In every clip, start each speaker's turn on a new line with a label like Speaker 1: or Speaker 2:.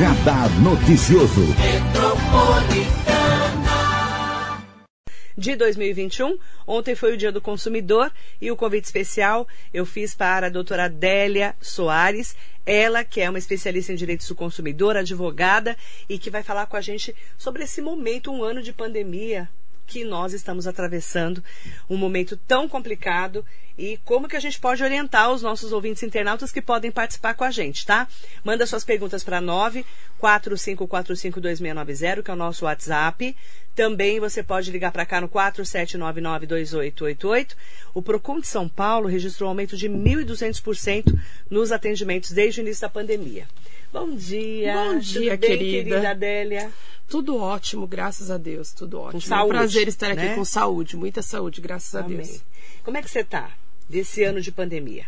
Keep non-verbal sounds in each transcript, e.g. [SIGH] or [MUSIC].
Speaker 1: Radar Noticioso.
Speaker 2: de 2021. Ontem foi o Dia do Consumidor e o convite especial eu fiz para a doutora Adélia Soares, ela que é uma especialista em direitos do consumidor, advogada e que vai falar com a gente sobre esse momento, um ano de pandemia que nós estamos atravessando, um momento tão complicado e como que a gente pode orientar os nossos ouvintes internautas que podem participar com a gente, tá? Manda suas perguntas para 945452690, que é o nosso WhatsApp. Também você pode ligar para cá no 47992888. O Procon de São Paulo registrou um aumento de 1.200% nos atendimentos desde o início da pandemia. Bom dia.
Speaker 3: Bom dia,
Speaker 2: Tudo bem,
Speaker 3: querida.
Speaker 2: querida Adélia.
Speaker 3: Tudo ótimo, graças a Deus, tudo ótimo.
Speaker 2: saúde,
Speaker 3: é um prazer estar aqui
Speaker 2: né?
Speaker 3: com saúde, muita saúde, graças a
Speaker 2: Amém.
Speaker 3: Deus.
Speaker 2: Como é que você tá desse ano de pandemia?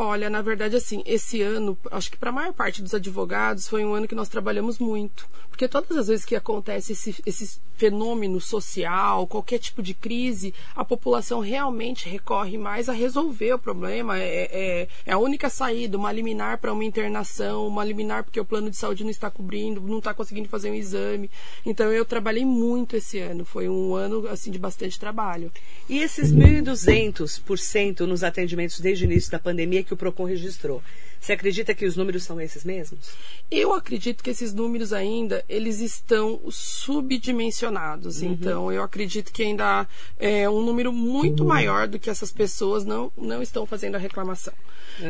Speaker 3: Olha, na verdade, assim, esse ano, acho que para a maior parte dos advogados, foi um ano que nós trabalhamos muito. Porque todas as vezes que acontece esse, esse fenômeno social, qualquer tipo de crise, a população realmente recorre mais a resolver o problema. É, é, é a única saída, uma liminar para uma internação, uma liminar porque o plano de saúde não está cobrindo, não está conseguindo fazer um exame. Então, eu trabalhei muito esse ano. Foi um ano, assim, de bastante trabalho.
Speaker 2: E esses 1.200% nos atendimentos desde o início da pandemia que o PROCON registrou, você acredita que os números são esses mesmos?
Speaker 3: Eu acredito que esses números ainda eles estão subdimensionados. Então eu acredito que ainda é um número muito maior do que essas pessoas não, não estão fazendo a reclamação.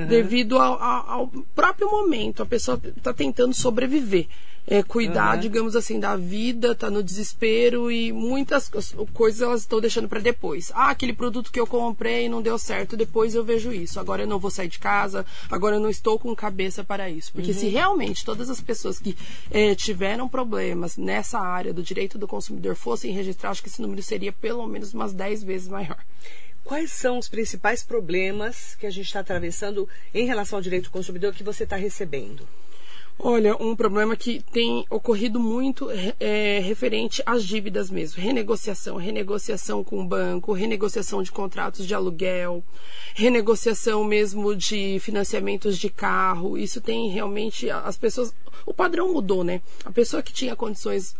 Speaker 3: Devido ao, ao- ao próprio momento, a pessoa está tentando sobreviver. É, cuidar,
Speaker 2: Uhum.
Speaker 3: digamos assim, da vida, tá no desespero e muitas coisas elas estão deixando para depois. Ah, aquele produto que eu comprei não deu certo, depois eu vejo isso. Agora eu não vou sair de casa, agora eu não estou com cabeça para isso. Porque se realmente todas as pessoas que eh, tiveram problemas nessa área do direito do consumidor fossem registrar, acho que esse número seria pelo menos umas 10 vezes maior.
Speaker 2: Quais são os principais problemas que a gente está atravessando em relação ao direito do consumidor que você está recebendo?
Speaker 3: Olha, um problema que tem ocorrido muito é referente às dívidas mesmo. Renegociação, renegociação com o banco, renegociação de contratos de aluguel, renegociação mesmo de financiamentos de carro. Isso tem realmente as pessoas. O padrão mudou, né? A pessoa que tinha condições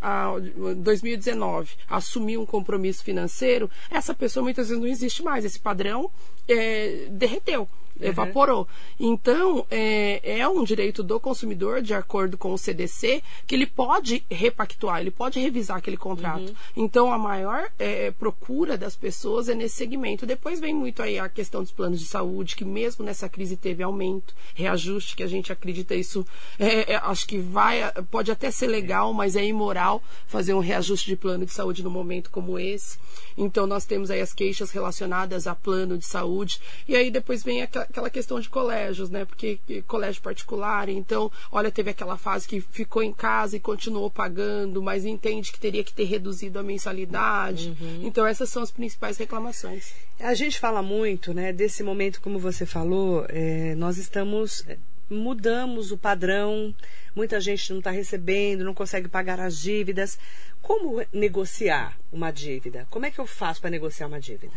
Speaker 3: em 2019 assumir um compromisso financeiro, essa pessoa muitas vezes não existe mais. Esse padrão é, derreteu evaporou. Então, é, é um direito do consumidor, de acordo com o CDC, que ele pode repactuar, ele pode revisar aquele contrato. Então, a maior é, procura das pessoas é nesse segmento. Depois vem muito aí a questão dos planos de saúde, que mesmo nessa crise teve aumento, reajuste, que a gente acredita isso, é, é, acho que vai, pode até ser legal, mas é imoral fazer um reajuste de plano de saúde num momento como esse. Então, nós temos aí as queixas relacionadas a plano de saúde, e aí depois vem aquela aquela questão de colégios, né? Porque eh, colégio particular, então, olha, teve aquela fase que ficou em casa e continuou pagando, mas entende que teria que ter reduzido a mensalidade. Então, essas são as principais reclamações.
Speaker 2: A gente fala muito, né, desse momento, como você falou, é, nós estamos é, mudamos o padrão, muita gente não está recebendo, não consegue pagar as dívidas. Como negociar uma dívida? Como é que eu faço para negociar uma dívida?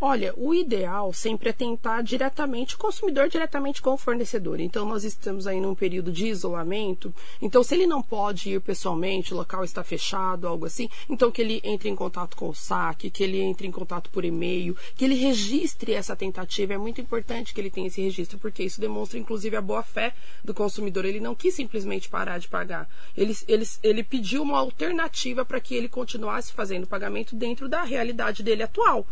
Speaker 3: Olha, o ideal sempre é tentar diretamente, o consumidor diretamente com o fornecedor. Então, nós estamos aí num período de isolamento. Então, se ele não pode ir pessoalmente, o local está fechado, algo assim, então que ele entre em contato com o SAC, que ele entre em contato por e-mail, que ele registre essa tentativa. É muito importante que ele tenha esse registro, porque isso demonstra, inclusive, a boa fé do consumidor. Ele não quis simplesmente parar de pagar. Ele, ele, ele pediu uma alternativa para que ele continuasse fazendo o pagamento dentro da realidade dele atual.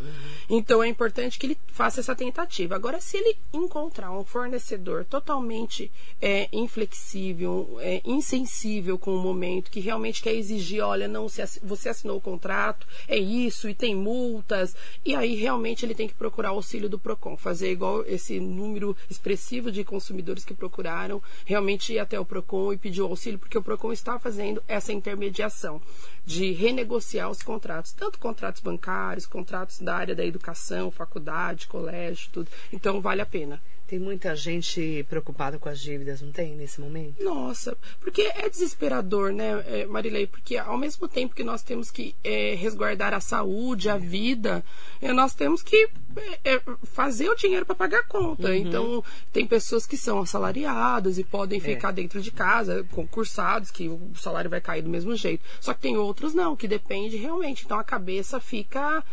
Speaker 3: Então é importante que ele faça essa tentativa. Agora, se ele encontrar um fornecedor totalmente é, inflexível, é, insensível com o momento, que realmente quer exigir, olha, não, você assinou o contrato, é isso, e tem multas, e aí realmente ele tem que procurar auxílio do PROCON, fazer igual esse número expressivo de consumidores que procuraram, realmente ir até o PROCON e pedir o auxílio, porque o PROCON está fazendo essa intermediação de renegociar os contratos, tanto contratos bancários, contratos da área da educação, faculdade, colégio, tudo. Então vale a pena.
Speaker 2: Tem muita gente preocupada com as dívidas, não tem, nesse momento?
Speaker 3: Nossa, porque é desesperador, né, é, Marilei? Porque ao mesmo tempo que nós temos que é, resguardar a saúde, a vida, é, nós temos que é, é fazer o dinheiro para pagar a conta. Uhum. Então, tem pessoas que são assalariadas e podem ficar dentro de casa, concursados, que o salário vai cair do mesmo jeito. Só que tem outros não, que depende realmente. Então, a cabeça fica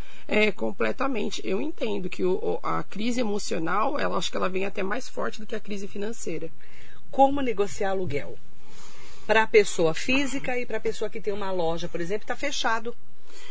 Speaker 3: completamente. Eu entendo que o, a crise emocional, ela acho que ela vem até mais forte do que a crise financeira.
Speaker 2: Como negociar aluguel? Para a pessoa física e para a pessoa que tem uma loja, por exemplo, está fechado.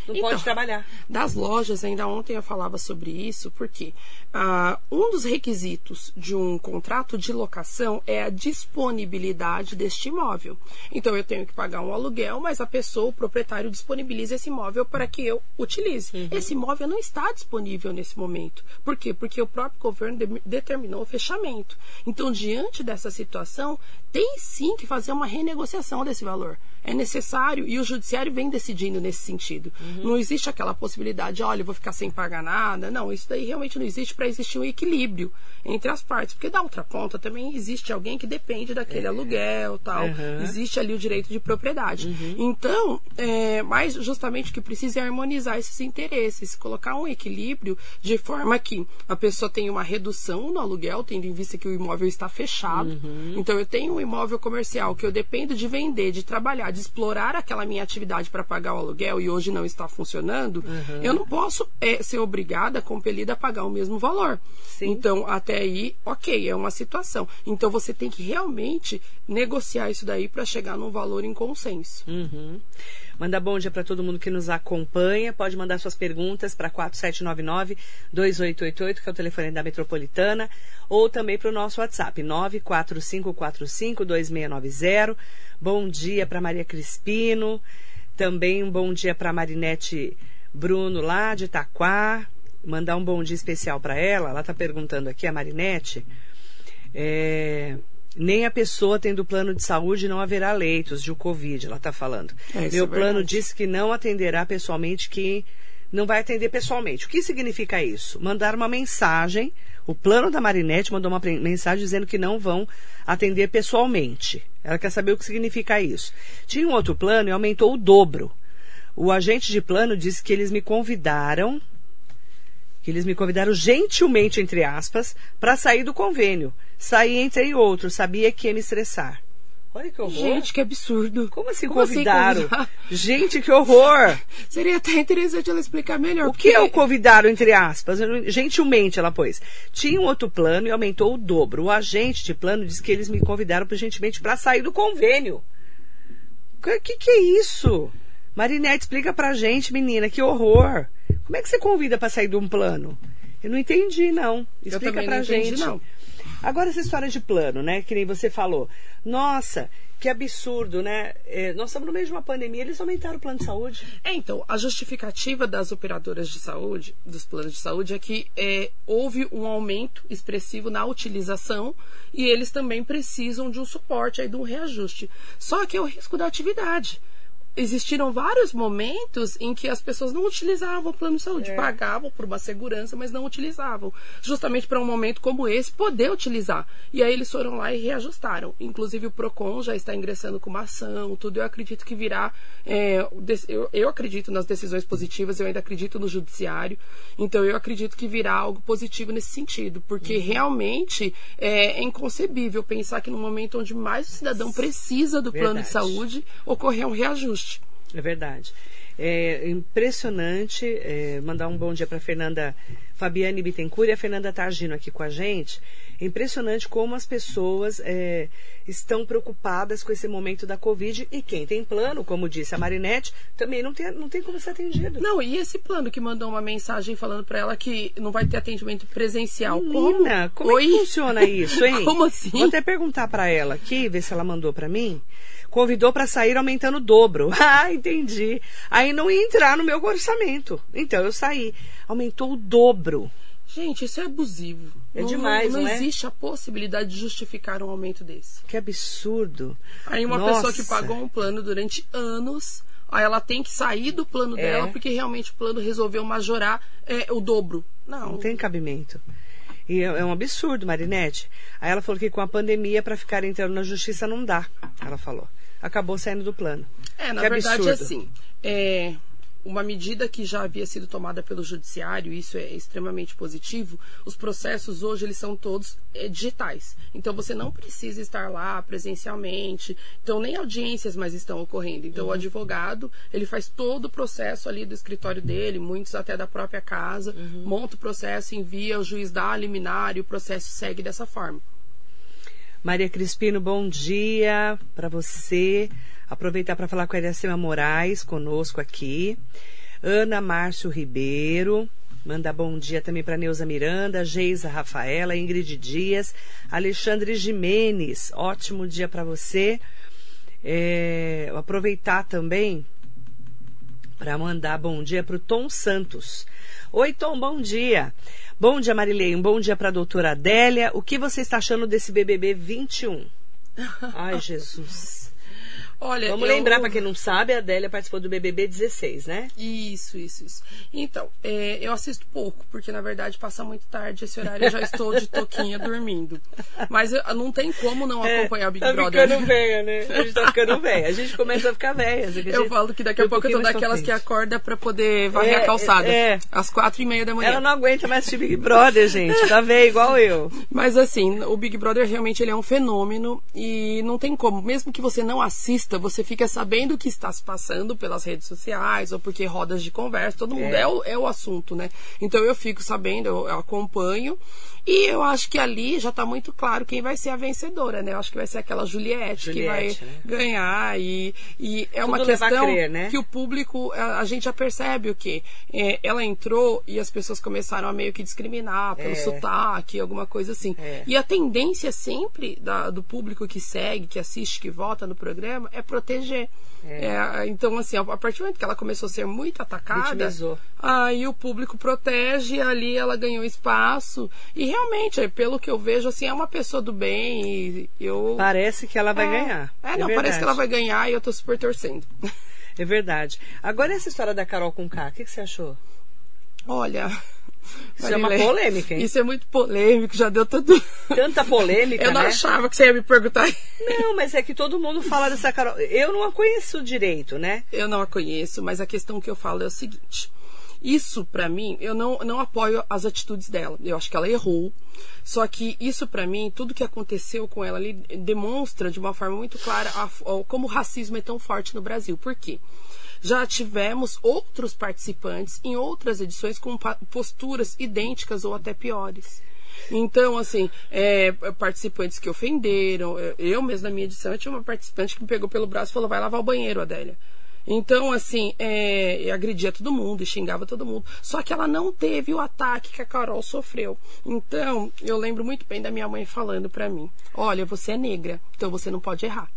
Speaker 2: Não então, pode trabalhar.
Speaker 3: Das lojas, ainda ontem eu falava sobre isso, porque ah, um dos requisitos de um contrato de locação é a disponibilidade deste imóvel. Então eu tenho que pagar um aluguel, mas a pessoa, o proprietário, disponibiliza esse imóvel para que eu utilize. Uhum. Esse imóvel não está disponível nesse momento. Por quê? Porque o próprio governo de determinou o fechamento. Então, diante dessa situação, tem sim que fazer uma renegociação desse valor. É necessário e o judiciário vem decidindo nesse sentido. Uhum. Não existe aquela possibilidade, olha, eu vou ficar sem pagar nada. Não, isso daí realmente não existe para existir um equilíbrio entre as partes. Porque da outra ponta também existe alguém que depende daquele é. aluguel tal. Uhum. Existe ali o direito de propriedade. Uhum. Então, é, mas justamente o que precisa é harmonizar esses interesses, colocar um equilíbrio de forma que a pessoa tenha uma redução no aluguel, tendo em vista que o imóvel está fechado. Uhum. Então, eu tenho um imóvel comercial que eu dependo de vender, de trabalhar, de explorar aquela minha atividade para pagar o aluguel e hoje não está funcionando, uhum. eu não posso é, ser obrigada, compelida a pagar o mesmo valor. Sim. Então, até aí, ok, é uma situação. Então, você tem que realmente negociar isso daí para chegar num valor em consenso.
Speaker 2: Uhum. Manda bom dia para todo mundo que nos acompanha. Pode mandar suas perguntas para 4799-2888, que é o telefone da Metropolitana, ou também para o nosso WhatsApp, 945452690. Bom dia para Maria Crispino. Também um bom dia para Marinete Bruno, lá de Itaquá. Mandar um bom dia especial para ela. Ela está perguntando aqui, a Marinete. É, nem a pessoa tendo plano de saúde não haverá leitos de Covid, ela está falando. É, Meu é plano disse que não atenderá pessoalmente, que não vai atender pessoalmente. O que significa isso? Mandar uma mensagem. O plano da Marinette mandou uma mensagem dizendo que não vão atender pessoalmente. Ela quer saber o que significa isso. Tinha um outro plano e aumentou o dobro. O agente de plano disse que eles me convidaram, que eles me convidaram gentilmente, entre aspas, para sair do convênio. Saí entre outros, sabia que ia me estressar. Olha que horror.
Speaker 3: Gente, que absurdo.
Speaker 2: Como assim Como assim convidaram? Assim Gente, que horror.
Speaker 3: Seria até interessante ela explicar melhor.
Speaker 2: O porque... que é o convidaram, entre aspas? Gentilmente, ela pôs. Tinha um outro plano e aumentou o dobro. O agente de plano disse que eles me convidaram gentilmente para sair do convênio. O que, que é isso? Marinette, explica pra gente, menina, que horror. Como é que você convida para sair de um plano? Eu não entendi, não. Explica pra gente. Entendi, não. Agora, essa história de plano, né? Que nem você falou. Nossa, que absurdo, né? É, nós estamos no meio de uma pandemia, eles aumentaram o plano de saúde.
Speaker 3: É, então, a justificativa das operadoras de saúde, dos planos de saúde, é que é, houve um aumento expressivo na utilização e eles também precisam de um suporte aí, de um reajuste. Só que é o risco da atividade existiram vários momentos em que as pessoas não utilizavam o plano de saúde, é. pagavam por uma segurança, mas não utilizavam. Justamente para um momento como esse, poder utilizar. E aí eles foram lá e reajustaram. Inclusive o PROCON já está ingressando com uma ação, tudo. Eu acredito que virá. É, eu, eu acredito nas decisões positivas, eu ainda acredito no judiciário. Então eu acredito que virá algo positivo nesse sentido, porque uhum. realmente é, é, inconcebível pensar que no momento onde mais o cidadão precisa do Verdade. plano de saúde, ocorrer um reajuste.
Speaker 2: É verdade. É impressionante. É, mandar um bom dia para Fernanda Fabiane Bittencourt e a Fernanda Targino aqui com a gente. É impressionante como as pessoas é, estão preocupadas com esse momento da Covid e quem tem plano, como disse a Marinette, também não tem, não tem como ser atendido.
Speaker 3: Não, e esse plano que mandou uma mensagem falando para ela que não vai ter atendimento presencial.
Speaker 2: Menina, como, como é que funciona isso, hein? [LAUGHS]
Speaker 3: como assim?
Speaker 2: Vou até perguntar para ela aqui, ver se ela mandou para mim convidou para sair aumentando o dobro. [LAUGHS] Ah, entendi. Aí não ia entrar no meu orçamento. Então eu saí. Aumentou o dobro.
Speaker 3: Gente, isso é abusivo.
Speaker 2: É não, demais,
Speaker 3: não,
Speaker 2: não
Speaker 3: é? existe a possibilidade de justificar um aumento desse.
Speaker 2: Que absurdo.
Speaker 3: Aí uma Nossa. pessoa que pagou um plano durante anos, aí ela tem que sair do plano é. dela porque realmente o plano resolveu majorar é, o dobro. Não.
Speaker 2: Não tem cabimento. E é, é um absurdo, Marinete. Aí ela falou que com a pandemia, para ficar entrando na justiça, não dá. Ela falou. Acabou saindo do plano.
Speaker 3: É, na
Speaker 2: que
Speaker 3: verdade,
Speaker 2: absurdo.
Speaker 3: assim, é, uma medida que já havia sido tomada pelo judiciário, isso é extremamente positivo. Os processos hoje eles são todos é, digitais. Então você não precisa estar lá presencialmente. Então nem audiências mais estão ocorrendo. Então o advogado ele faz todo o processo ali do escritório dele, muitos até da própria casa, monta o processo, envia o juiz dá a liminar e o processo segue dessa forma.
Speaker 2: Maria Crispino, bom dia para você. Aproveitar para falar com a Iracema Moraes conosco aqui. Ana Márcio Ribeiro. Manda bom dia também para Neuza Miranda, Geisa Rafaela, Ingrid Dias, Alexandre Jimenez. Ótimo dia para você. É, aproveitar também para mandar bom dia para o Tom Santos. Oi, Tom, bom dia. Bom dia, Marilei. Um bom dia para a doutora Adélia. O que você está achando desse BBB 21? [LAUGHS] Ai, Jesus.
Speaker 3: Olha,
Speaker 2: Vamos
Speaker 3: eu-
Speaker 2: lembrar, para quem não sabe, a Adélia participou do BBB 16, né?
Speaker 3: Isso, isso, isso. Então, é, eu assisto pouco, porque na verdade passa muito tarde esse horário eu já estou de toquinha [LAUGHS] dormindo. Mas eu- não tem como não acompanhar o Big
Speaker 2: tá
Speaker 3: Brother.
Speaker 2: ficando velha, né? A gente tá ficando [LAUGHS] velha. A gente começa a ficar velha.
Speaker 3: Eu falo que daqui a pouco eu tô daquelas que acorda pra poder varrer
Speaker 2: É,
Speaker 3: a calçada.
Speaker 2: é.
Speaker 3: Às quatro e meia da manhã.
Speaker 2: Ela não aguenta mais assistir Big Brother, gente. Tá velha igual eu.
Speaker 3: Mas assim, o Big Brother realmente ele é um fenômeno e não tem como. Mesmo que você não assista, você fica sabendo o que está se passando pelas redes sociais ou porque rodas de conversa, todo mundo
Speaker 2: É.
Speaker 3: é, o, é o assunto, né? Então eu fico sabendo, eu, eu acompanho e eu acho que ali já está muito claro quem vai ser a vencedora, né? Eu acho que vai ser aquela Juliette, que vai
Speaker 2: Juliette, né?
Speaker 3: ganhar e, e é uma
Speaker 2: Tudo leva a
Speaker 3: questão
Speaker 2: crer, né?
Speaker 3: que o público, a, a gente já percebe o que ela entrou e as pessoas começaram a meio que discriminar pelo
Speaker 2: É.
Speaker 3: sotaque, alguma coisa assim.
Speaker 2: É.
Speaker 3: E a tendência sempre da- do público que segue, que assiste, que vota no programa é proteger. É, então, assim, a, partir do momento que ela começou a ser muito atacada,
Speaker 2: Vitimizou.
Speaker 3: aí o público protege, ali ela ganhou espaço. E realmente, é, pelo que eu vejo, assim, é uma pessoa do bem e eu.
Speaker 2: Parece que ela vai
Speaker 3: é,
Speaker 2: ganhar.
Speaker 3: É, não,
Speaker 2: verdade.
Speaker 3: parece que ela vai ganhar e eu tô super torcendo.
Speaker 2: É verdade. Agora essa história da Carol com K, o que, que você achou?
Speaker 3: Olha.
Speaker 2: Isso é uma polêmica, hein?
Speaker 3: Isso é muito polêmico, já deu tudo.
Speaker 2: Tanta polêmica,
Speaker 3: Eu não
Speaker 2: né?
Speaker 3: achava que você ia me perguntar.
Speaker 2: Não, mas é que todo mundo fala dessa Carol. Eu não a conheço direito, né?
Speaker 3: Eu não a conheço, mas a questão que eu falo é o seguinte. Isso, pra mim, eu não, não apoio as atitudes dela. Eu acho que ela errou. Só que isso, pra mim, tudo que aconteceu com ela ali demonstra de uma forma muito clara a- a- como o racismo é tão forte no Brasil. Por quê? Já tivemos outros participantes em outras edições com posturas idênticas ou até piores. Então, assim, é, participantes que ofenderam. é, Eu mesmo na minha edição, tinha uma participante que me pegou pelo braço e falou: vai lavar o banheiro, Adélia. Então, assim, é, agredia todo mundo e xingava todo mundo. Só que ela não teve o ataque que a Carol sofreu. Então, eu lembro muito bem da minha mãe falando pra mim: olha, você é negra, então você não pode errar.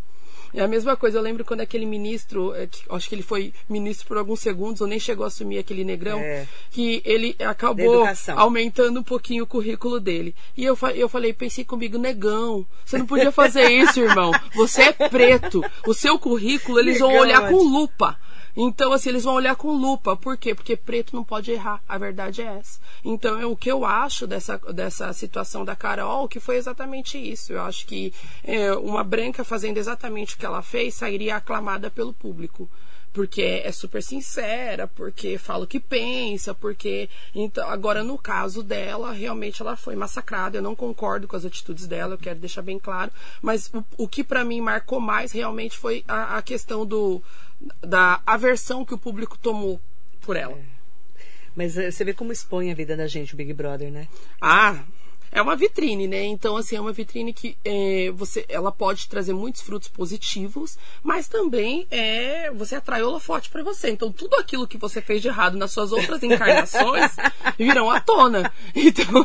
Speaker 3: É a mesma coisa, eu lembro quando aquele ministro, é, que- acho que ele foi ministro por alguns segundos, ou nem chegou a assumir aquele negrão,
Speaker 2: É.
Speaker 3: que ele acabou aumentando um pouquinho o currículo dele. E eu, eu falei, pensei comigo, negão, você não podia fazer isso, irmão. Você é preto. O seu currículo, eles vão
Speaker 2: Negão,
Speaker 3: olhar com lupa. Então, assim, eles vão olhar com lupa. Por quê? Porque preto não pode errar. A verdade é essa. Então, é o que eu acho dessa, dessa situação da Carol, que foi exatamente isso. Eu acho que é, uma branca fazendo exatamente o que ela fez sairia aclamada pelo público porque é super sincera, porque fala o que pensa, porque então agora no caso dela realmente ela foi massacrada. Eu não concordo com as atitudes dela, eu quero deixar bem claro. Mas o, o que para mim marcou mais realmente foi a, a questão do da aversão que o público tomou por ela.
Speaker 2: Mas eh, você vê como expõe a vida da gente, o Big Brother, né?
Speaker 3: Ah, é uma vitrine, né? Então, assim, é uma vitrine que é, você, ela pode trazer muitos frutos positivos, mas também é, você atrai holofote para você. Então, tudo aquilo que você fez de errado nas suas outras encarnações [LAUGHS] virão à tona. [LAUGHS] Então,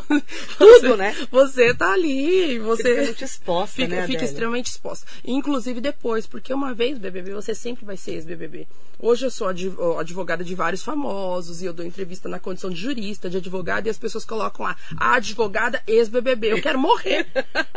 Speaker 2: Tudo,
Speaker 3: você,
Speaker 2: né?
Speaker 3: Você tá ali, você
Speaker 2: fica exposta,
Speaker 3: fica,
Speaker 2: né,
Speaker 3: fica extremamente exposta. Inclusive depois, porque uma vez BBB, você sempre vai ser ex-BBB. Hoje eu sou advogada de vários famosos e eu dou entrevista na condição de jurista, de advogada, e as pessoas colocam lá, a advogada ex-BBB. Eu quero morrer.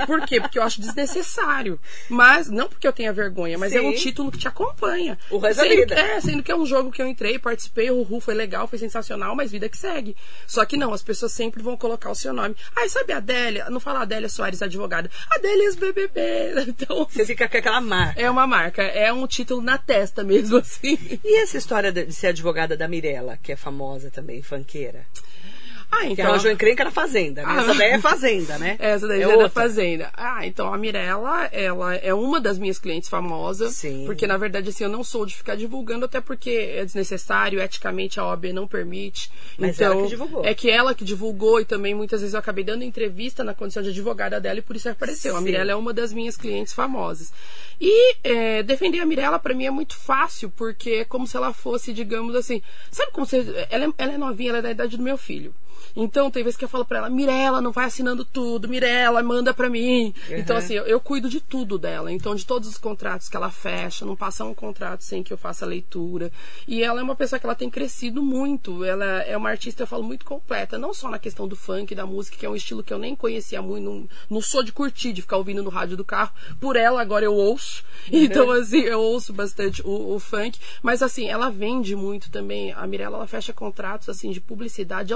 Speaker 3: Por quê? Porque eu acho desnecessário. Mas, não porque eu tenha vergonha, mas é um
Speaker 2: Sim.
Speaker 3: título que te acompanha.
Speaker 2: O resto da
Speaker 3: sendo,
Speaker 2: vida.
Speaker 3: É, sendo que é um jogo que eu entrei, participei, o Ru foi legal, foi sensacional, mas vida que segue. Só que não, as pessoas sempre vão colocar o seu nome. Ai, sabe a Adélia? Não fala Adélia Soares, advogada. Adélia ex-BBB. [LAUGHS] Então,
Speaker 2: Você fica com aquela marca.
Speaker 3: é uma marca, é um título na testa mesmo, assim.
Speaker 2: E essa história de de ser advogada da Mirella, que é famosa também, fanqueira?
Speaker 3: Ah,
Speaker 2: Que
Speaker 3: então.
Speaker 2: arranjou encrenca na Fazenda. né? Ah.Essa daí é Fazenda, né? [LAUGHS]
Speaker 3: Essa daí
Speaker 2: é
Speaker 3: é da. Fazenda. Ah, então a Mirella, ela é uma das minhas clientes famosas.
Speaker 2: Sim.
Speaker 3: Porque, na verdade, assim, eu não sou de ficar divulgando, até porque é desnecessário, eticamente a OAB não permite.
Speaker 2: Mas
Speaker 3: então,
Speaker 2: ela que divulgou.
Speaker 3: É que ela que divulgou e também muitas vezes eu acabei dando entrevista na condição de advogada dela e por isso apareceu. A
Speaker 2: Sim.
Speaker 3: Mirella é uma das minhas clientes famosas. E é, defender a Mirella pra mim é muito fácil, porque é como se ela fosse, digamos assim, sabe como você. Ela é, ela é novinha, ela é da idade do meu filho. Então, tem vezes que eu falo pra ela, Mirella, não vai assinando tudo, Mirella, manda pra mim. Então, assim, eu, eu cuido de tudo dela. Então, de todos os contratos que ela fecha, não passa um contrato sem que eu faça a leitura. E ela é uma pessoa que ela tem crescido muito. Ela é uma artista, eu falo, muito completa. Não só na questão do funk, da música, que é um estilo que eu nem conhecia muito. Não, não sou de curtir, de ficar ouvindo no rádio do carro. Por ela, agora eu ouço. [LAUGHS] Então, assim, eu ouço bastante o, o funk. Mas, assim, ela vende muito também. A Mirella, ela fecha contratos, assim, de publicidade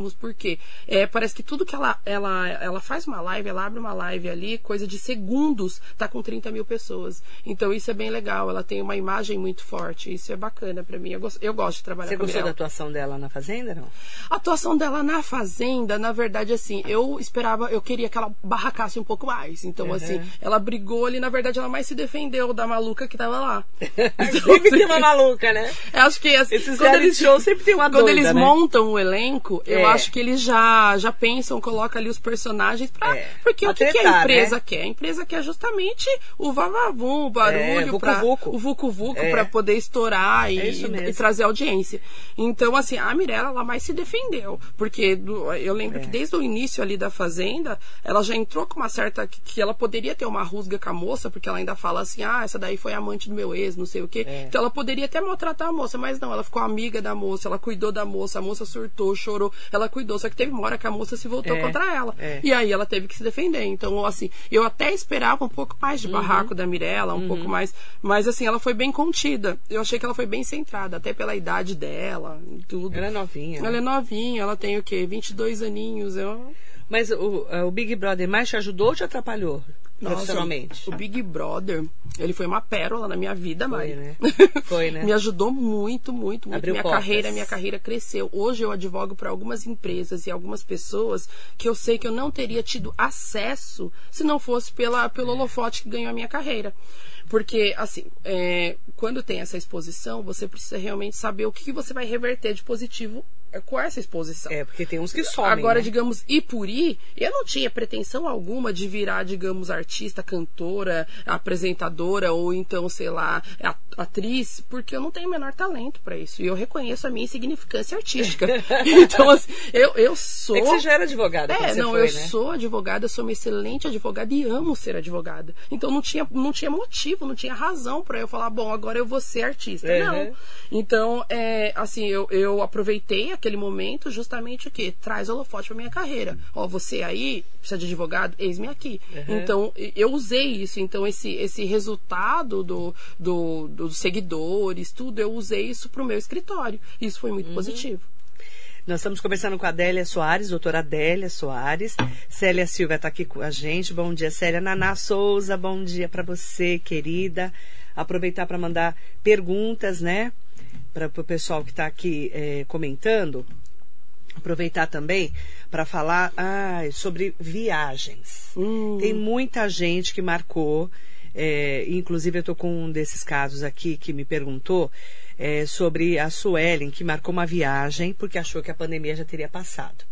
Speaker 3: altíssimos. Porque é, parece que tudo que ela, ela, ela faz uma live, ela abre uma live ali, coisa de segundos, tá com 30 mil pessoas. Então, isso é bem legal. Ela tem uma imagem muito forte. Isso é bacana pra mim. Eu, gosto- eu gosto de trabalhar
Speaker 2: Você
Speaker 3: com
Speaker 2: gostou da atuação dela na Fazenda, não?
Speaker 3: A atuação dela na Fazenda, na verdade, assim, eu esperava, eu queria que ela barracasse um pouco mais. Então,
Speaker 2: Uhum.
Speaker 3: assim, ela brigou ali, na verdade, ela mais se defendeu da maluca que tava lá. [LAUGHS] Então,
Speaker 2: Sempre tem
Speaker 3: assim,
Speaker 2: uma maluca, né?
Speaker 3: eu acho que assim,
Speaker 2: Esses
Speaker 3: quando eles,
Speaker 2: shows sempre tem uma
Speaker 3: quando
Speaker 2: doida,
Speaker 3: eles
Speaker 2: né?
Speaker 3: montam o elenco, eu
Speaker 2: É.
Speaker 3: acho que eles já, já pensam, colocam ali os personagens pra.
Speaker 2: É.
Speaker 3: Porque
Speaker 2: Pra
Speaker 3: o que, que a empresa
Speaker 2: né?
Speaker 3: quer? A empresa quer justamente o vavavum, o barulho,
Speaker 2: É,
Speaker 3: pra,
Speaker 2: vucu-vucu.
Speaker 3: o vucu-vucu
Speaker 2: É.
Speaker 3: pra poder estourar e,
Speaker 2: É
Speaker 3: e trazer audiência. Então, assim, a Mirella, ela mais se defendeu. Porque do- eu lembro
Speaker 2: É.
Speaker 3: que desde o início ali da Fazenda, ela já entrou com uma certa. que, que ela poderia ter uma rusga com a moça, porque ela ainda fala assim: ah, essa daí foi amante do meu ex, não sei o quê.
Speaker 2: É.
Speaker 3: Então ela poderia até maltratar a moça, mas não, ela ficou amiga da moça, ela cuidou da moça, a moça surtou, chorou, ela cuidou. Só que teve uma hora que a moça se voltou
Speaker 2: É,
Speaker 3: contra ela.
Speaker 2: é.
Speaker 3: E aí ela teve que se defender. Então, assim, eu até esperava um pouco mais de
Speaker 2: Uhum.
Speaker 3: barraco da Mirella, um pouco mais. Mas, assim, ela foi bem contida. Eu achei que ela foi bem centrada, até pela idade dela e tudo.
Speaker 2: Ela é novinha.
Speaker 3: Ela é novinha, ela tem o quê? 22 aninhos. Eu...
Speaker 2: Mas o, é, o Big Brother mais te ajudou ou te atrapalhou
Speaker 3: Nossa,
Speaker 2: profissionalmente?
Speaker 3: o Big Brother, ele foi uma pérola na minha vida,
Speaker 2: Foi,
Speaker 3: Mari.
Speaker 2: né? [LAUGHS] Foi, né?
Speaker 3: Me ajudou muito, muito, muito.
Speaker 2: Abriu
Speaker 3: minha
Speaker 2: portas.
Speaker 3: carreira, minha carreira cresceu. Hoje eu advogo para algumas empresas e algumas pessoas que eu sei que eu não teria tido acesso se não fosse pela, pelo holofote que ganhou a minha carreira. Porque, assim, é, quando tem essa exposição, você precisa realmente saber o que você vai reverter de positivo é, com essa exposição.
Speaker 2: É, porque tem uns que somem,
Speaker 3: Agora,
Speaker 2: né?
Speaker 3: digamos, ir por ir, eu não tinha pretensão alguma de virar, digamos, artista, cantora, apresentadora ou então, sei lá, a- atriz, porque eu não tenho o menor talento para isso. E eu reconheço a minha insignificância artística. [LAUGHS] então, assim, eu, eu sou.
Speaker 2: É que você já era advogada
Speaker 3: É, não,
Speaker 2: foi,
Speaker 3: eu
Speaker 2: né?
Speaker 3: sou advogada, eu sou uma excelente advogada e amo ser advogada. Então não tinha, não tinha motivo, não tinha razão para eu falar, bom, agora eu vou ser artista.
Speaker 2: Uhum.
Speaker 3: Não. Então, é, assim, eu, eu aproveitei aquele momento justamente o quê? Traz holofote pra minha carreira. Ó, você aí, precisa de advogado, eis-me aqui.
Speaker 2: Uhum.
Speaker 3: Então, eu usei isso. Então, esse, esse resultado do, do- dos seguidores, tudo, eu usei isso pro meu escritório. Isso foi
Speaker 2: Uhum.
Speaker 3: muito positivo.
Speaker 2: Nós estamos conversando com a Adélia Soares, doutora Adélia Soares. Célia Silva está aqui com a gente. Bom dia, Célia. Naná Souza, bom dia para você, querida. Aproveitar para mandar perguntas, né? Para o pessoal que está aqui eh, comentando. Aproveitar também para falar ah, sobre viagens.
Speaker 3: Hum.
Speaker 2: Tem muita gente que marcou, é, inclusive eu estou com um desses casos aqui que me perguntou é, sobre a Suelen, que marcou uma viagem porque achou que a pandemia já teria passado.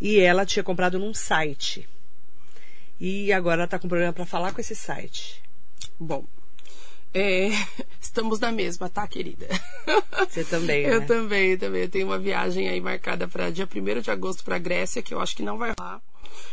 Speaker 2: E ela tinha comprado num site. E agora ela está com problema para falar com esse site.
Speaker 3: Bom, é, [LAUGHS] estamos na mesma, tá, querida?
Speaker 2: Você também,
Speaker 3: Eu
Speaker 2: né?
Speaker 3: também, também. Eu tenho uma viagem aí marcada para dia 1 de agosto para Grécia, que eu acho que não vai rolar.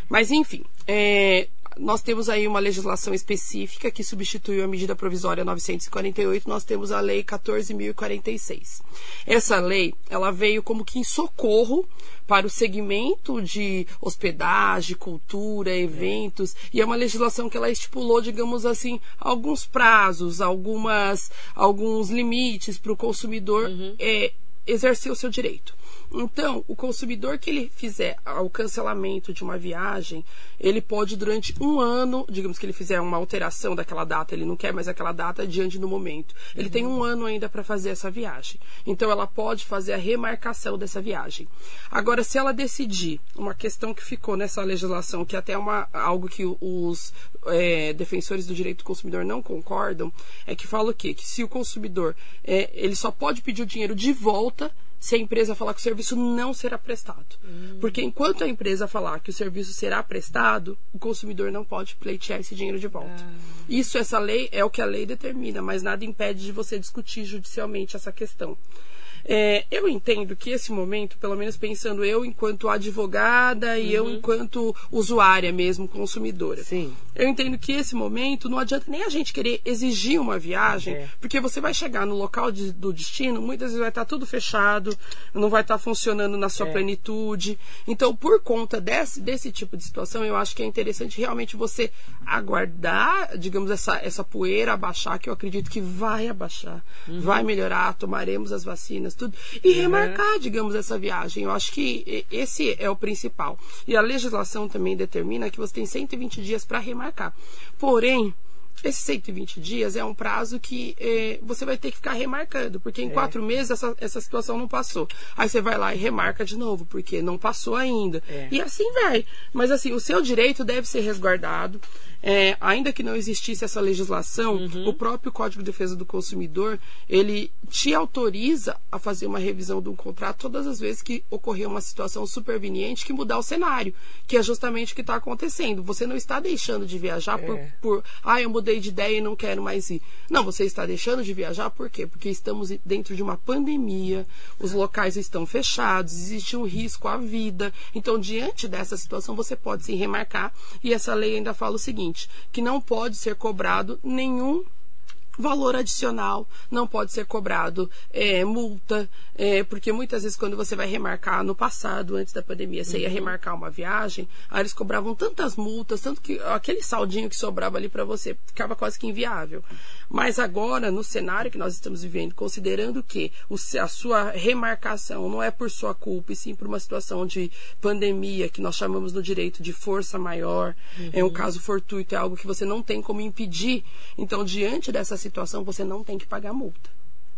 Speaker 3: Mas enfim, é, nós temos aí uma legislação específica que substituiu a medida provisória 948, nós temos a lei 14.046. Essa lei, ela veio como que em socorro para o segmento de hospedagem, cultura, eventos, e é uma legislação que ela estipulou, digamos assim, alguns prazos, algumas, alguns limites para o consumidor uhum. é, exercer o seu direito. Então, o consumidor que ele fizer o cancelamento de uma viagem, ele pode durante um ano, digamos que ele fizer uma alteração daquela data, ele não quer mais aquela data diante do momento. Ele uhum. tem um ano ainda para fazer essa viagem. Então, ela pode fazer a remarcação dessa viagem. Agora, se ela decidir, uma questão que ficou nessa legislação, que até é uma, algo que os é, defensores do direito do consumidor não concordam, é que fala o quê? Que se o consumidor, é, ele só pode pedir o dinheiro de volta se a empresa falar que o serviço não será prestado. Hum. Porque enquanto a empresa falar que o serviço será prestado, o consumidor não pode pleitear esse dinheiro de volta. Ah. Isso, essa lei, é o que a lei determina, mas nada impede de você discutir judicialmente essa questão. É, eu entendo que esse momento, pelo menos pensando eu enquanto advogada e uhum. eu enquanto usuária mesmo, consumidora.
Speaker 2: Sim.
Speaker 3: Eu entendo que esse momento não adianta nem a gente querer exigir uma viagem, é. porque você vai chegar no local de, do destino, muitas vezes vai estar tudo fechado, não vai estar funcionando na sua é. plenitude. Então, por conta desse, desse tipo de situação, eu acho que é interessante realmente você aguardar, digamos, essa, essa poeira abaixar, que eu acredito que vai abaixar, uhum. vai melhorar, tomaremos as vacinas tudo, e uhum. remarcar, digamos, essa viagem. Eu acho que esse é o principal. E a legislação também determina que você tem 120 dias para remarcar. Porém, esses 120 dias é um prazo que eh, você vai ter que ficar remarcando, porque em é. quatro meses essa, essa situação não passou. Aí você vai lá e remarca de novo, porque não passou ainda. É. E assim vai. Mas assim, o seu direito deve ser resguardado. É, ainda que não existisse essa legislação, uhum. o próprio Código de Defesa do Consumidor, ele te autoriza a fazer uma revisão do contrato todas as vezes que ocorrer uma situação superveniente que mudar o cenário, que é justamente o que está acontecendo. Você não está deixando de viajar é. por, por, ah, eu mudei de ideia e não quero mais ir. Não, você está deixando de viajar por quê? Porque estamos dentro de uma pandemia, os locais estão fechados, existe um risco à vida. Então, diante dessa situação, você pode se remarcar e essa lei ainda fala o seguinte, que não pode ser cobrado nenhum valor adicional, não pode ser cobrado é, multa, é, porque muitas vezes quando você vai remarcar no passado, antes da pandemia, você uhum. ia remarcar uma viagem, aí eles cobravam tantas multas, tanto que aquele saldinho que sobrava ali para você ficava quase que inviável. Mas agora, no cenário que nós estamos vivendo, considerando que a sua remarcação não é por sua culpa, e sim por uma situação de pandemia, que nós chamamos no direito de força maior, uhum. é um uhum. caso fortuito, é algo que você não tem como impedir. Então, diante dessa situação, você não tem que pagar multa.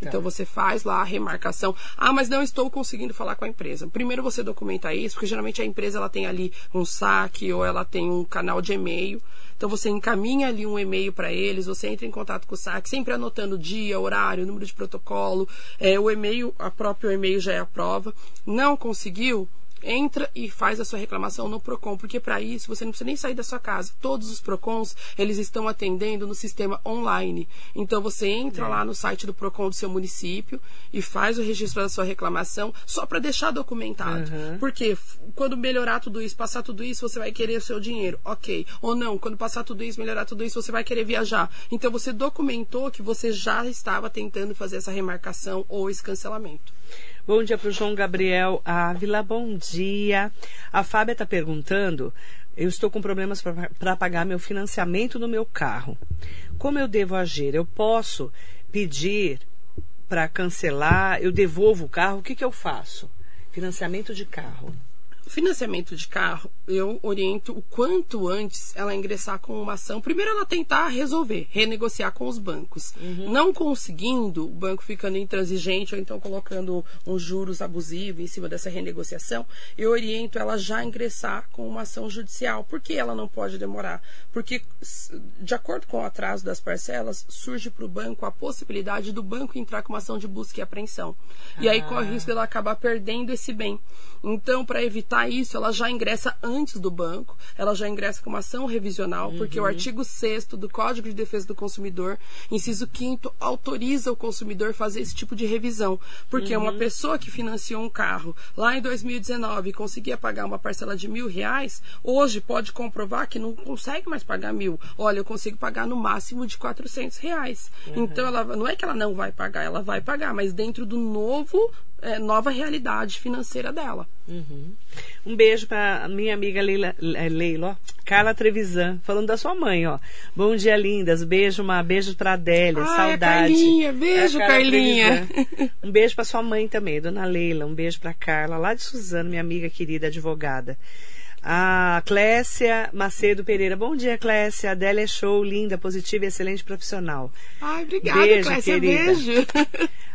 Speaker 3: Tá. Então você faz lá a remarcação. Ah, mas não estou conseguindo falar com a empresa. Primeiro você documenta isso, porque geralmente a empresa ela tem ali um saque ou ela tem um canal de e-mail. Então você encaminha ali um e-mail para eles, você entra em contato com o saque, sempre anotando o dia, horário, número de protocolo. É, o e-mail, a próprio e-mail já é a prova. Não conseguiu? Entra e faz a sua reclamação no Procon, porque para isso você não precisa nem sair da sua casa. Todos os Procons, eles estão atendendo no sistema online. Então você entra lá no site do Procon do seu município e faz o registro da sua reclamação só para deixar documentado. Uhum. Porque quando melhorar tudo isso, passar tudo isso, você vai querer o seu dinheiro. OK. Ou não, quando passar tudo isso, melhorar tudo isso, você vai querer viajar. Então você documentou que você já estava tentando fazer essa remarcação ou esse cancelamento.
Speaker 2: Bom dia para o João Gabriel Ávila. Bom dia. A Fábia está perguntando. Eu estou com problemas para pagar meu financiamento no meu carro. Como eu devo agir? Eu posso pedir para cancelar? Eu devolvo o carro? O que, que eu faço? Financiamento de carro.
Speaker 3: Financiamento de carro, eu oriento o quanto antes ela ingressar com uma ação. Primeiro, ela tentar resolver, renegociar com os bancos. Uhum. Não conseguindo, o banco ficando intransigente ou então colocando uns juros abusivos em cima dessa renegociação, eu oriento ela já ingressar com uma ação judicial. Por que ela não pode demorar? Porque, de acordo com o atraso das parcelas, surge para o banco a possibilidade do banco entrar com uma ação de busca e apreensão. E aí corre o risco dela acabar perdendo esse bem. Então, para evitar isso, ela já ingressa antes do banco, ela já ingressa com uma ação revisional, uhum. porque o artigo 6 do Código de Defesa do Consumidor, inciso 5 autoriza o consumidor a fazer esse tipo de revisão. Porque uhum. uma pessoa que financiou um carro lá em 2019 e conseguia pagar uma parcela de mil reais, hoje pode comprovar que não consegue mais pagar mil. Olha, eu consigo pagar no máximo de 400 reais. Uhum. Então, ela, não é que ela não vai pagar, ela vai pagar, mas dentro do novo é, nova realidade financeira dela.
Speaker 2: Uhum. Um beijo para minha amiga Leila, é, Leila ó, Carla Trevisan, falando da sua mãe, ó. Bom dia, lindas. Beijo, uma beijo para Adélia,
Speaker 3: ah,
Speaker 2: saudade.
Speaker 3: Carlinha, beijo, é Carlinha.
Speaker 2: Um beijo para sua mãe também, dona Leila. Um beijo para Carla, lá de Suzano, minha amiga querida advogada. A Clécia Macedo Pereira. Bom dia, Clécia. Adélia é show, linda, positiva e excelente profissional.
Speaker 3: Ai, obrigada, beijo, Clécia. Querida. Beijo.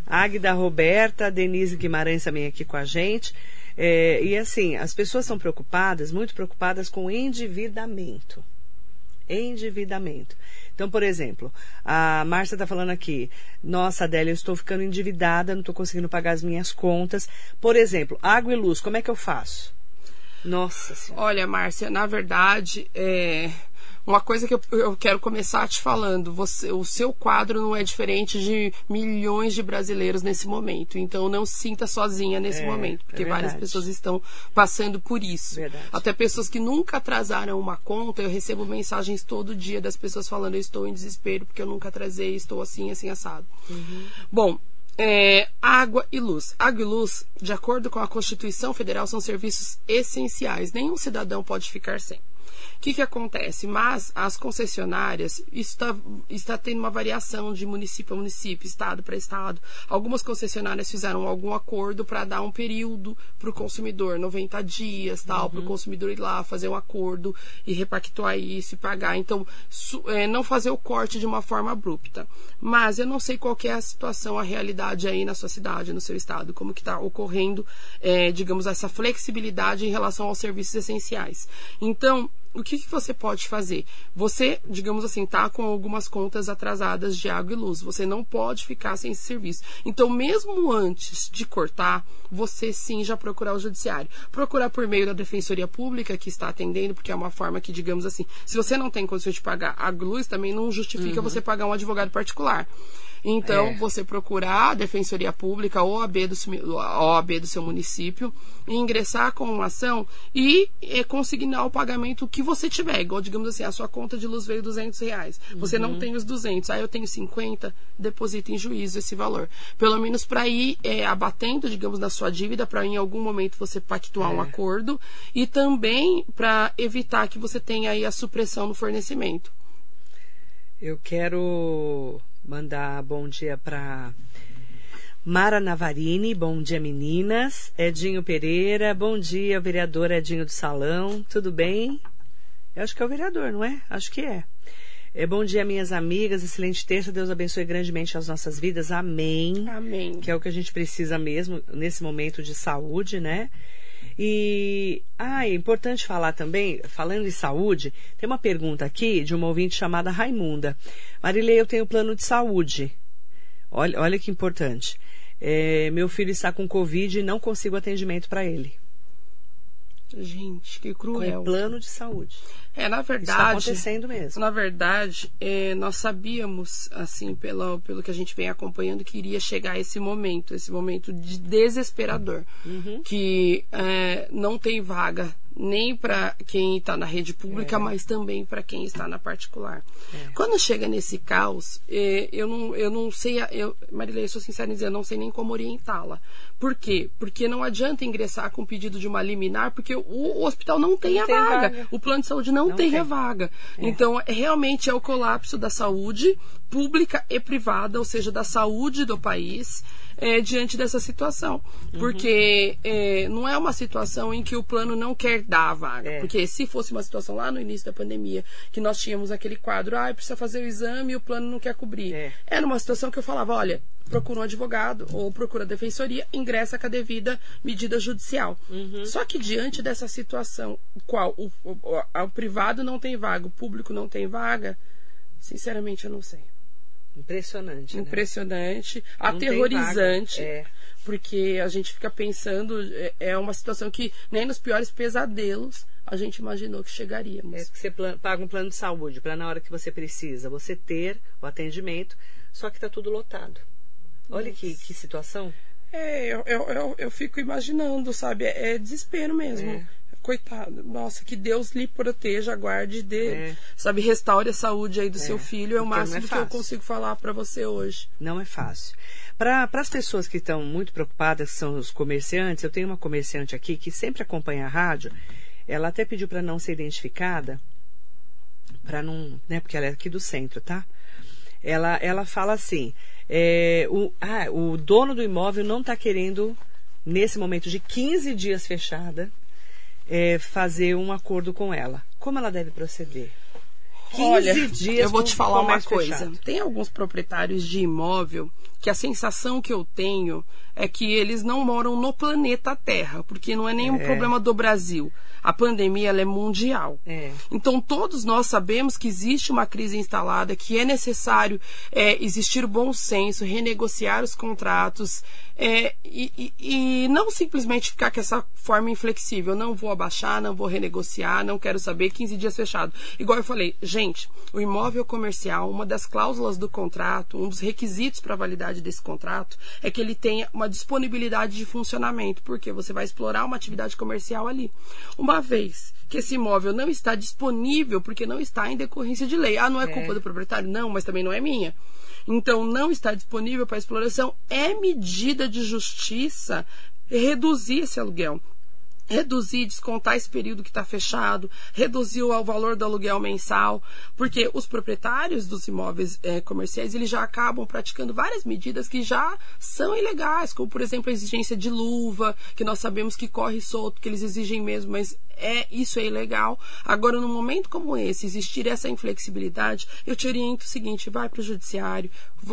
Speaker 2: Águida Roberta, Denise Guimarães também aqui com a gente. É, e assim, as pessoas são preocupadas, muito preocupadas com endividamento. Endividamento. Então, por exemplo, a Márcia está falando aqui, nossa, Adélia, eu estou ficando endividada, não estou conseguindo pagar as minhas contas. Por exemplo, água e luz, como é que eu faço? Nossa Senhora.
Speaker 3: Olha, Márcia, na verdade, é, uma coisa que eu, eu quero começar te falando, você, o seu quadro não é diferente de milhões de brasileiros nesse momento. Então não sinta sozinha nesse é, momento, porque é várias pessoas estão passando por isso. Verdade. Até pessoas que nunca atrasaram uma conta, eu recebo mensagens todo dia das pessoas falando, eu estou em desespero porque eu nunca atrasei, estou assim, assim, assado. Uhum. Bom, é, água e luz. Água e luz, de acordo com a Constituição Federal, são serviços essenciais. Nenhum cidadão pode ficar sem. O que, que acontece? Mas as concessionárias, está, está tendo uma variação de município a município, estado para estado. Algumas concessionárias fizeram algum acordo para dar um período para o consumidor, 90 dias, tal, uhum. para o consumidor ir lá fazer um acordo e repactuar isso e pagar. Então, su, é, não fazer o corte de uma forma abrupta. Mas eu não sei qual é a situação, a realidade aí na sua cidade, no seu estado, como que está ocorrendo, é, digamos, essa flexibilidade em relação aos serviços essenciais. Então, o que, que você pode fazer? Você, digamos assim, está com algumas contas atrasadas de água e luz. Você não pode ficar sem esse serviço. Então, mesmo antes de cortar, você sim já procurar o judiciário. Procurar por meio da Defensoria Pública, que está atendendo, porque é uma forma que, digamos assim, se você não tem condições de pagar água e luz, também não justifica uhum. você pagar um advogado particular. Então, é. você procurar a Defensoria Pública ou a OAB do, OAB do seu município, ingressar com uma ação e é, consignar o pagamento que você tiver. Igual, digamos assim, a sua conta de luz veio 200 reais. Você uhum. não tem os 200, aí eu tenho 50, deposita em juízo esse valor. Pelo menos para ir é, abatendo, digamos, na sua dívida, para em algum momento você pactuar é. um acordo e também para evitar que você tenha aí a supressão no fornecimento.
Speaker 2: Eu quero mandar bom dia para Mara Navarini, bom dia meninas. Edinho Pereira, bom dia, vereador Edinho do Salão, tudo bem? Eu acho que é o vereador, não é? Acho que é. é bom dia, minhas amigas, excelente terça, Deus abençoe grandemente as nossas vidas, amém.
Speaker 3: Amém.
Speaker 2: Que é o que a gente precisa mesmo nesse momento de saúde, né? E ah, é importante falar também, falando em saúde, tem uma pergunta aqui de uma ouvinte chamada Raimunda. Marilei, eu tenho plano de saúde. Olha, olha que importante. É, meu filho está com Covid e não consigo atendimento para ele.
Speaker 3: Gente, que cruel.
Speaker 2: Com plano de saúde.
Speaker 3: É, na verdade.
Speaker 2: Está acontecendo mesmo.
Speaker 3: Na verdade, é, nós sabíamos, assim, pelo, pelo que a gente vem acompanhando, que iria chegar esse momento, esse momento de desesperador. Uhum. Que é, não tem vaga nem para quem está na rede pública, é. mas também para quem está na particular. É. Quando chega nesse caos, é, eu, não, eu não sei, eu, Marilei, eu sou sincera em dizer, eu não sei nem como orientá-la. Por quê? Porque não adianta ingressar com pedido de uma liminar, porque o, o hospital não tem não a tem vaga. vaga. O plano de saúde não, não tem, tem, a vaga. É. Então, realmente é o colapso da saúde pública e privada, ou seja, da saúde do país é, diante dessa situação. Uhum. Porque é, não é uma situação em que o plano não quer dar a vaga. É. Porque se fosse uma situação lá no início da pandemia, que nós tínhamos aquele quadro, ah, precisa fazer o exame e o plano não quer cobrir. É. Era uma situação que eu falava, olha, procura um advogado ou procura a defensoria, ingressa com a devida medida judicial. Uhum. Só que diante dessa situação, qual o, o, o, o privado não tem vaga, o público não tem vaga, sinceramente eu não sei.
Speaker 2: Impressionante. Né?
Speaker 3: Impressionante, aterrorizante.
Speaker 2: É.
Speaker 3: Porque a gente fica pensando, é- é uma situação que nem nos piores pesadelos a gente imaginou que chegaríamos.
Speaker 2: É que você paga um plano de saúde para na hora que você precisa você ter o atendimento, só que está tudo lotado. Olha que, que situação.
Speaker 3: É, eu, eu, eu, eu fico imaginando, sabe? É, é desespero mesmo.
Speaker 2: É.
Speaker 3: Coitado. Nossa, que Deus lhe proteja, guarde, dê,
Speaker 2: É.
Speaker 3: sabe, restaure a saúde aí do
Speaker 2: É,
Speaker 3: seu filho. É o
Speaker 2: não é
Speaker 3: máximo que eu consigo falar pra você hoje.
Speaker 2: Não é fácil. Para as pessoas que estão muito preocupadas, que são os comerciantes, eu tenho uma comerciante aqui que sempre acompanha a rádio. Ela até pediu para não ser identificada, para não, né, porque ela é aqui do centro, tá? Ela, ela fala assim: é, o, ah, o dono do imóvel não está querendo, nesse momento de 15 dias fechada, é, fazer um acordo com ela. Como ela deve proceder? 15
Speaker 3: Olha,
Speaker 2: dias
Speaker 3: eu vou te falar uma coisa.
Speaker 2: fechado.
Speaker 3: Tem alguns proprietários de imóvel que a sensação que eu tenho é que eles não moram no planeta Terra, porque não é nenhum
Speaker 2: É.
Speaker 3: problema do Brasil. A pandemia é mundial.
Speaker 2: É.
Speaker 3: Então todos nós sabemos que existe uma crise instalada, que é necessário é, existir bom senso, renegociar os contratos é, e, e- e não simplesmente ficar com essa forma inflexível. Não vou abaixar, não vou renegociar, não quero saber, 15 dias fechado. Igual eu falei, gente, o imóvel comercial, uma das cláusulas do contrato, um dos requisitos para a validade desse contrato é que ele tenha uma disponibilidade de funcionamento, porque você vai explorar uma atividade comercial ali. Uma vez que esse imóvel não está disponível porque não está em decorrência de lei. Ah, não é,
Speaker 2: É.
Speaker 3: culpa do proprietário? Não, mas também não é minha. Então, não está disponível para exploração é medida de justiça reduzir esse aluguel reduzir, descontar esse período que está fechado, reduzir o valor do aluguel mensal, porque os proprietários dos imóveis eh, comerciais eles já acabam praticando várias medidas que já são ilegais, como por exemplo a exigência de luva, que nós sabemos que corre solto, que eles exigem mesmo, mas é isso é ilegal. Agora, num momento como esse, existir essa inflexibilidade, eu te oriento o seguinte: vai para o judiciário,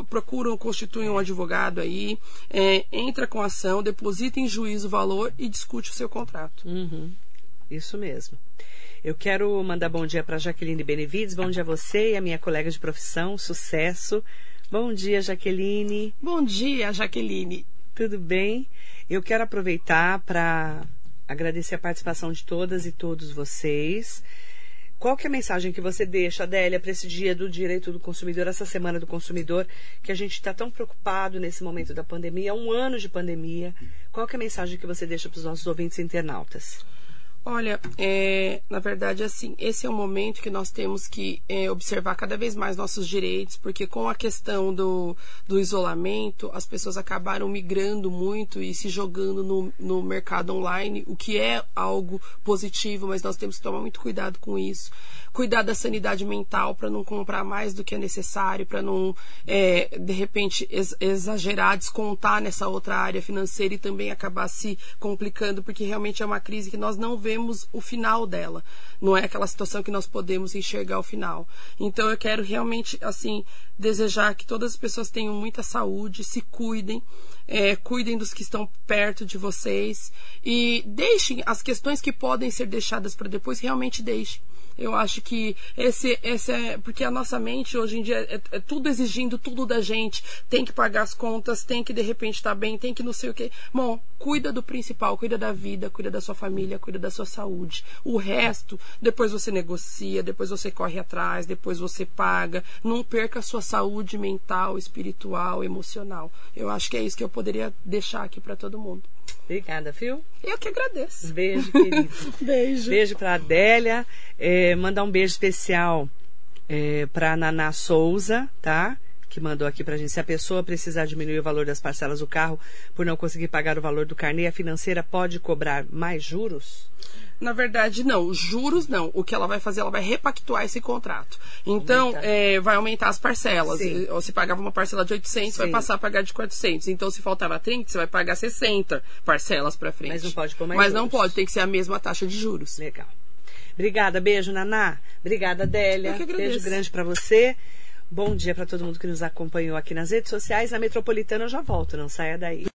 Speaker 3: procura, constitui um advogado aí, eh, entra com ação, deposita em juízo o valor e discute o seu contrato.
Speaker 2: Uhum. Isso mesmo. Eu quero mandar bom dia para Jaqueline Benevides. Bom dia a você e a minha colega de profissão. Sucesso. Bom dia, Jaqueline.
Speaker 3: Bom dia, Jaqueline.
Speaker 2: Tudo bem? Eu quero aproveitar para agradecer a participação de todas e todos vocês. Qual que é a mensagem que você deixa, Adélia, para esse dia do direito do consumidor, essa semana do consumidor, que a gente está tão preocupado nesse momento da pandemia, um ano de pandemia? Qual que é a mensagem que você deixa para os nossos ouvintes internautas?
Speaker 3: Olha, é, na verdade, assim, esse é um momento que nós temos que é, observar cada vez mais nossos direitos, porque com a questão do, do isolamento, as pessoas acabaram migrando muito e se jogando no, no mercado online, o que é algo positivo, mas nós temos que tomar muito cuidado com isso. Cuidar da sanidade mental para não comprar mais do que é necessário, para não, é, de repente, ex- exagerar, descontar nessa outra área financeira e também acabar se complicando, porque realmente é uma crise que nós não vemos o final dela. Não é aquela situação que nós podemos enxergar o final. Então eu quero realmente, assim, desejar que todas as pessoas tenham muita saúde, se cuidem, é, cuidem dos que estão perto de vocês e deixem as questões que podem ser deixadas para depois, realmente deixem. Eu acho que esse, esse é. Porque a nossa mente hoje em dia é, é tudo exigindo tudo da gente. Tem que pagar as contas, tem que de repente estar bem, tem que não sei o quê. Bom, cuida do principal, cuida da vida, cuida da sua família, cuida da sua saúde. O resto, depois você negocia, depois você corre atrás, depois você paga. Não perca a sua saúde mental, espiritual, emocional. Eu acho que é isso que eu poderia deixar aqui para todo mundo.
Speaker 2: Obrigada, Phil.
Speaker 3: Eu que agradeço.
Speaker 2: Beijo, querido. [LAUGHS]
Speaker 3: Beijo.
Speaker 2: Beijo para Adélia. É, mandar um beijo especial é, para Naná Souza, tá? Que mandou aqui pra gente. Se a pessoa precisar diminuir o valor das parcelas do carro por não conseguir pagar o valor do carnê, a financeira pode cobrar mais juros?
Speaker 3: Na verdade, não. Juros não. O que ela vai fazer, ela vai repactuar esse contrato. Então,
Speaker 2: Aumentar.
Speaker 3: é, vai aumentar as parcelas.
Speaker 2: Sim.
Speaker 3: Ou se pagava uma parcela de 800, vai
Speaker 2: Sim.
Speaker 3: passar a pagar de 400. Então, se faltava 30, você vai pagar 60 parcelas para frente.
Speaker 2: Mas não pode pôr mais
Speaker 3: Mas não
Speaker 2: juros.
Speaker 3: pode, tem que ser a mesma taxa de juros.
Speaker 2: Legal. Obrigada, beijo, Naná. Obrigada, Adélia.
Speaker 3: Eu que agradeço.
Speaker 2: Beijo grande para você. Bom dia para todo mundo que nos acompanhou aqui nas redes sociais. Na Metropolitana eu já volto, não saia daí.